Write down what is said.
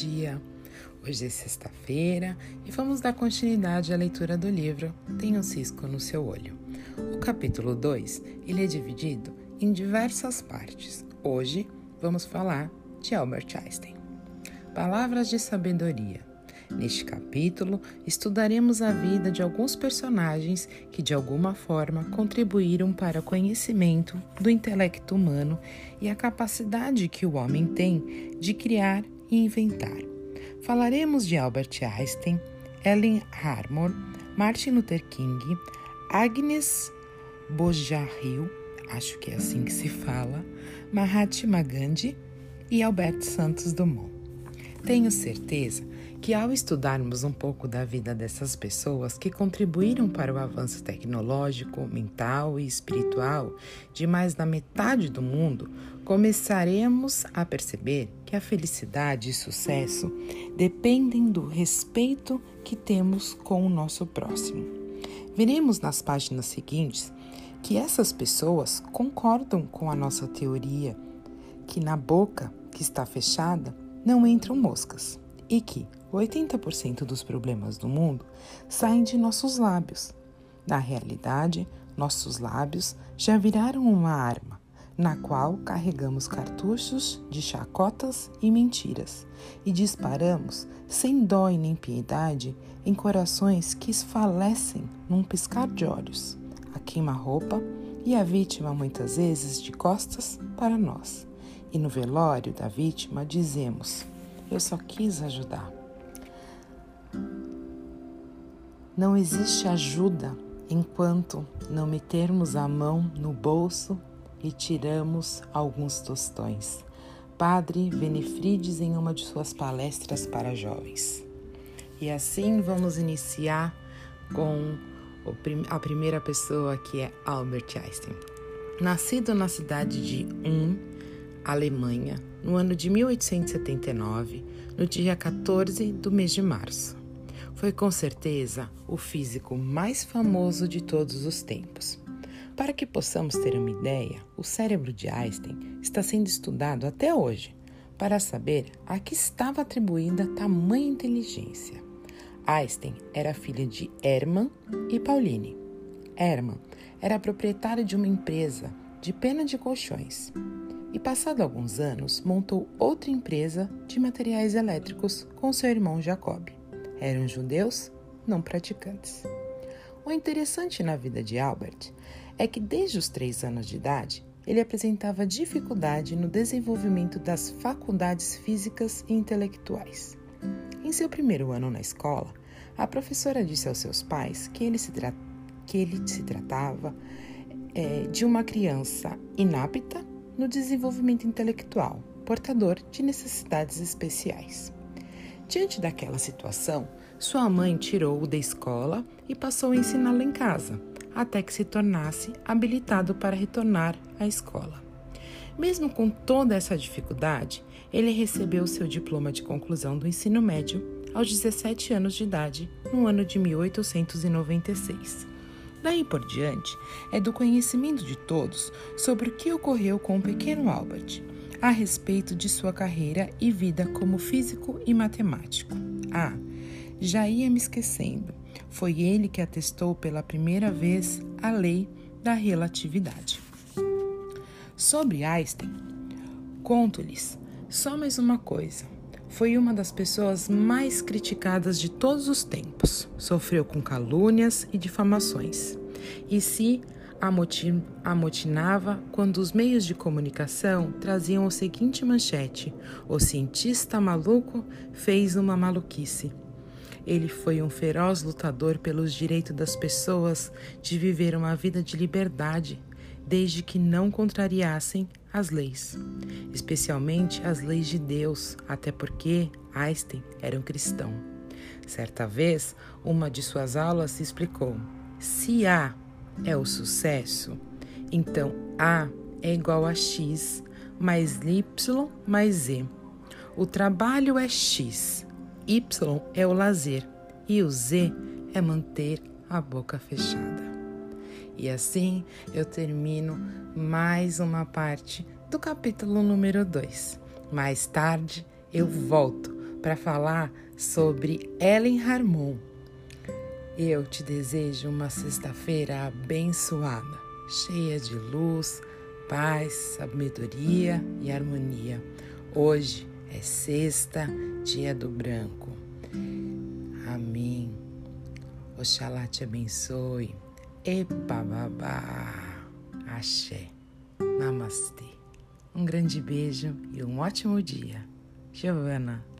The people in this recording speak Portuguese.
dia. Hoje é sexta-feira e vamos dar continuidade à leitura do livro Tem um cisco no seu olho. O capítulo 2, ele é dividido em diversas partes. Hoje vamos falar de Albert Einstein. Palavras de sabedoria. Neste capítulo, estudaremos a vida de alguns personagens que, de alguma forma, contribuíram para o conhecimento do intelecto humano e a capacidade que o homem tem de criar e inventar. Falaremos de Albert Einstein, Ellen Harmon, Martin Luther King, Agnes Bojaril, acho que é assim que se fala, Mahatma Gandhi e Alberto Santos Dumont. Tenho certeza que ao estudarmos um pouco da vida dessas pessoas que contribuíram para o avanço tecnológico, mental e espiritual de mais da metade do mundo, começaremos a perceber que a felicidade e sucesso dependem do respeito que temos com o nosso próximo. Veremos nas páginas seguintes que essas pessoas concordam com a nossa teoria que na boca que está fechada não entram moscas e que 80% dos problemas do mundo saem de nossos lábios. Na realidade, nossos lábios já viraram uma arma, na qual carregamos cartuchos de chacotas e mentiras e disparamos sem dó e nem piedade em corações que esfalecem num piscar de olhos, a queima-roupa e a vítima muitas vezes de costas para nós. E no velório da vítima dizemos: Eu só quis ajudar. Não existe ajuda enquanto não metermos a mão no bolso e tiramos alguns tostões. Padre Benefrides em uma de suas palestras para jovens. E assim vamos iniciar com a primeira pessoa que é Albert Einstein. Nascido na cidade de Ulm, Alemanha, no ano de 1879, no dia 14 do mês de março foi com certeza o físico mais famoso de todos os tempos. Para que possamos ter uma ideia, o cérebro de Einstein está sendo estudado até hoje para saber a que estava atribuída tamanha inteligência. Einstein era filho de Hermann e Pauline. Hermann era proprietário de uma empresa de pena de colchões e, passado alguns anos, montou outra empresa de materiais elétricos com seu irmão Jacob eram judeus não praticantes. O interessante na vida de Albert é que desde os três anos de idade ele apresentava dificuldade no desenvolvimento das faculdades físicas e intelectuais. Em seu primeiro ano na escola, a professora disse aos seus pais que ele se, tra que ele se tratava é, de uma criança inapta no desenvolvimento intelectual, portador de necessidades especiais. Diante daquela situação, sua mãe tirou-o da escola e passou a ensiná-lo em casa, até que se tornasse habilitado para retornar à escola. Mesmo com toda essa dificuldade, ele recebeu seu diploma de conclusão do ensino médio aos 17 anos de idade, no ano de 1896. Daí por diante, é do conhecimento de todos sobre o que ocorreu com o pequeno Albert a respeito de sua carreira e vida como físico e matemático. Ah, já ia me esquecendo. Foi ele que atestou pela primeira vez a lei da relatividade. Sobre Einstein, conto-lhes só mais uma coisa. Foi uma das pessoas mais criticadas de todos os tempos. Sofreu com calúnias e difamações. E se amotinava quando os meios de comunicação traziam o seguinte manchete: O cientista maluco fez uma maluquice. Ele foi um feroz lutador pelos direitos das pessoas de viver uma vida de liberdade, desde que não contrariassem as leis, especialmente as leis de Deus, até porque Einstein era um cristão. Certa vez, uma de suas aulas explicou: se há é o sucesso, então A é igual a X mais Y mais Z. O trabalho é X, Y é o lazer e o Z é manter a boca fechada. E assim eu termino mais uma parte do capítulo número 2. Mais tarde eu volto para falar sobre Ellen Harmon. Eu te desejo uma sexta-feira abençoada, cheia de luz, paz, sabedoria e harmonia. Hoje é sexta, dia do branco. Amém. Oxalá te abençoe. Epa babá. Axé. Namastê. Um grande beijo e um ótimo dia. Giovana